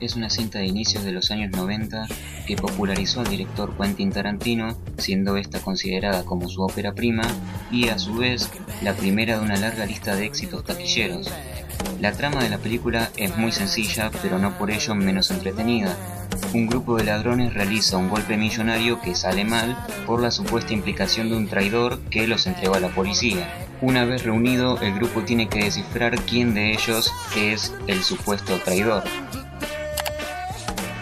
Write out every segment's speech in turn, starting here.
es una cinta de inicios de los años 90 que popularizó al director Quentin Tarantino, siendo esta considerada como su ópera prima y a su vez la primera de una larga lista de éxitos taquilleros. La trama de la película es muy sencilla, pero no por ello menos entretenida. Un grupo de ladrones realiza un golpe millonario que sale mal por la supuesta implicación de un traidor que los entregó a la policía. Una vez reunido, el grupo tiene que descifrar quién de ellos es el supuesto traidor.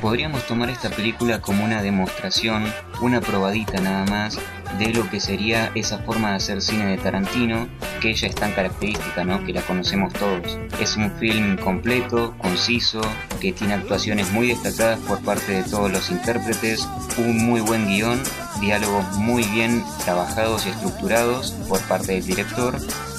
Podríamos tomar esta película como una demostración, una probadita nada más, de lo que sería esa forma de hacer cine de Tarantino, que ella es tan característica, ¿no? Que la conocemos todos. Es un film completo, conciso, que tiene actuaciones muy destacadas por parte de todos los intérpretes, un muy buen guion, diálogos muy bien trabajados y estructurados por parte del director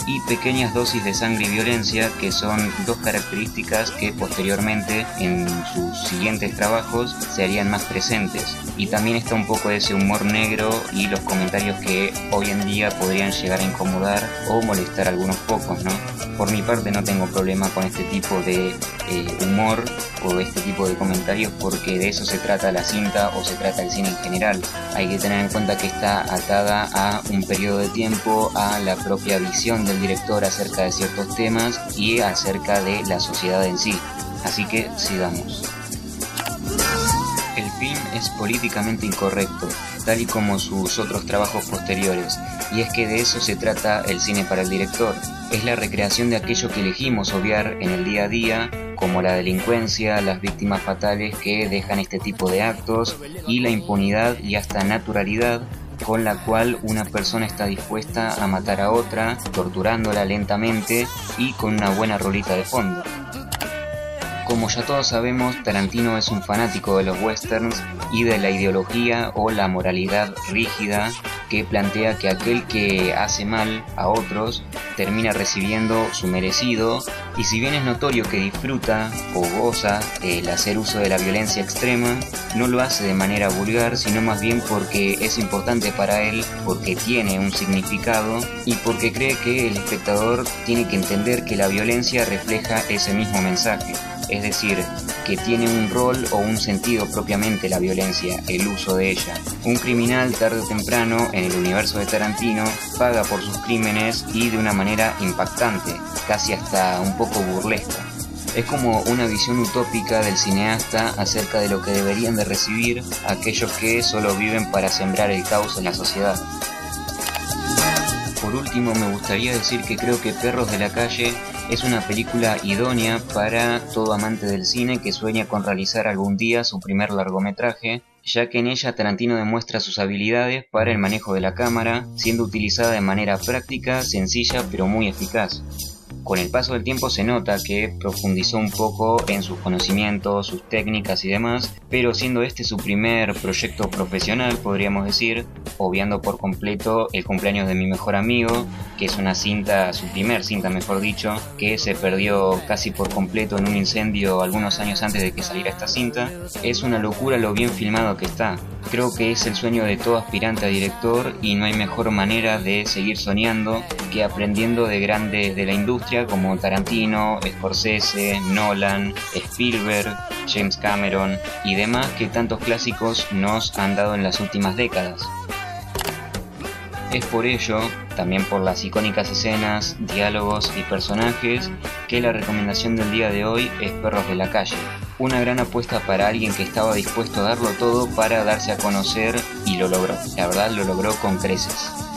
y pequeñas dosis de sangre y violencia que son dos características que posteriormente en sus siguientes trabajos se harían más presentes. Y también está un poco ese humor negro y los comentarios que hoy en día podrían llegar a incomodar o molestar a algunos pocos, ¿no? Por mi parte no tengo problema con este tipo de eh, humor o este tipo de comentarios porque de eso se trata la cinta o se trata el cine en general. Hay que tener en cuenta que está atada a un periodo de tiempo, a la propia visión del director acerca de ciertos temas y acerca de la sociedad en sí. Así que sigamos. Políticamente incorrecto, tal y como sus otros trabajos posteriores, y es que de eso se trata el cine para el director. Es la recreación de aquello que elegimos obviar en el día a día, como la delincuencia, las víctimas fatales que dejan este tipo de actos y la impunidad y hasta naturalidad con la cual una persona está dispuesta a matar a otra, torturándola lentamente y con una buena rolita de fondo. Como ya todos sabemos, Tarantino es un fanático de los westerns y de la ideología o la moralidad rígida que plantea que aquel que hace mal a otros termina recibiendo su merecido y si bien es notorio que disfruta o goza el hacer uso de la violencia extrema, no lo hace de manera vulgar, sino más bien porque es importante para él, porque tiene un significado y porque cree que el espectador tiene que entender que la violencia refleja ese mismo mensaje es decir, que tiene un rol o un sentido propiamente la violencia, el uso de ella. Un criminal tarde o temprano en el universo de Tarantino paga por sus crímenes y de una manera impactante, casi hasta un poco burlesca. Es como una visión utópica del cineasta acerca de lo que deberían de recibir aquellos que solo viven para sembrar el caos en la sociedad. Por último, me gustaría decir que creo que Perros de la Calle es una película idónea para todo amante del cine que sueña con realizar algún día su primer largometraje, ya que en ella Tarantino demuestra sus habilidades para el manejo de la cámara, siendo utilizada de manera práctica, sencilla pero muy eficaz. Con el paso del tiempo se nota que profundizó un poco en sus conocimientos, sus técnicas y demás, pero siendo este su primer proyecto profesional, podríamos decir, obviando por completo el cumpleaños de mi mejor amigo, que es una cinta, su primer cinta mejor dicho, que se perdió casi por completo en un incendio algunos años antes de que saliera esta cinta, es una locura lo bien filmado que está. Creo que es el sueño de todo aspirante a director y no hay mejor manera de seguir soñando que aprendiendo de grandes de la como Tarantino, Scorsese, Nolan, Spielberg, James Cameron y demás que tantos clásicos nos han dado en las últimas décadas. Es por ello, también por las icónicas escenas, diálogos y personajes, que la recomendación del día de hoy es Perros de la Calle. Una gran apuesta para alguien que estaba dispuesto a darlo todo para darse a conocer y lo logró. La verdad lo logró con creces.